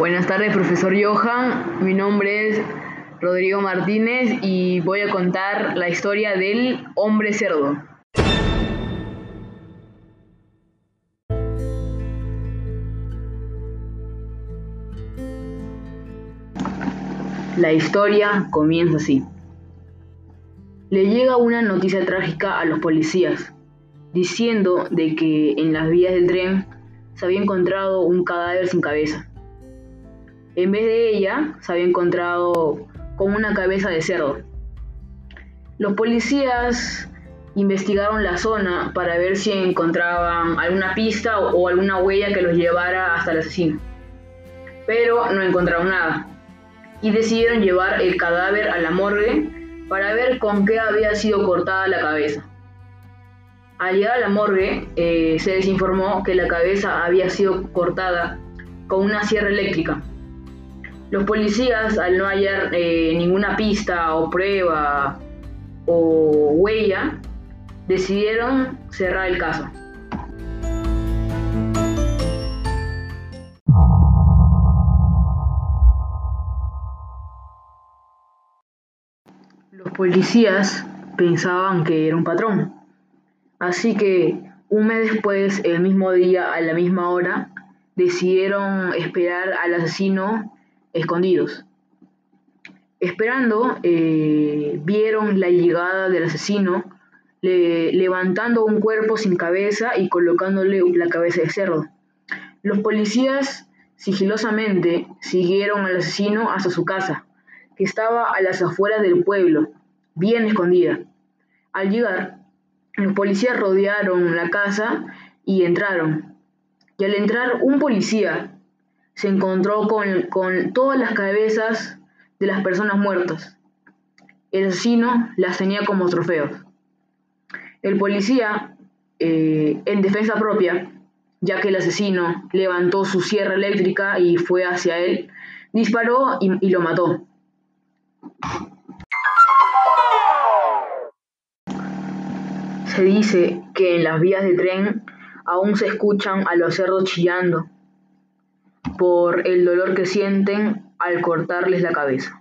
Buenas tardes, profesor Johan. Mi nombre es Rodrigo Martínez y voy a contar la historia del hombre cerdo. La historia comienza así. Le llega una noticia trágica a los policías, diciendo de que en las vías del tren se había encontrado un cadáver sin cabeza. En vez de ella, se había encontrado con una cabeza de cerdo. Los policías investigaron la zona para ver si encontraban alguna pista o, alguna huella que los llevara hasta el asesino. Pero no encontraron nada. Y decidieron llevar el cadáver a la morgue para ver con qué había sido cortada la cabeza. Al llegar a la morgue, eh, se les informó que la cabeza había sido cortada con una sierra eléctrica. Los policías, al no hallar eh, ninguna pista o prueba o huella, decidieron cerrar el caso. Los policías pensaban que era un patrón, así que un mes después, el mismo día, a la misma hora, decidieron esperar al asesino escondidos. Esperando, eh, vieron la llegada del asesino levantando un cuerpo sin cabeza y colocándole la cabeza de cerdo. Los policías sigilosamente siguieron al asesino hasta su casa, que estaba a las afueras del pueblo, bien escondida. Al llegar, los policías rodearon la casa y entraron. Y al entrar, un policía se encontró con, todas las cabezas de las personas muertas. El asesino las tenía como trofeos. El policía, eh, en defensa propia, ya que el asesino levantó su sierra eléctrica y fue hacia él, disparó y, y lo mató. Se dice que en las vías de tren aún se escuchan a los cerdos chillando por el dolor que sienten al cortarles la cabeza.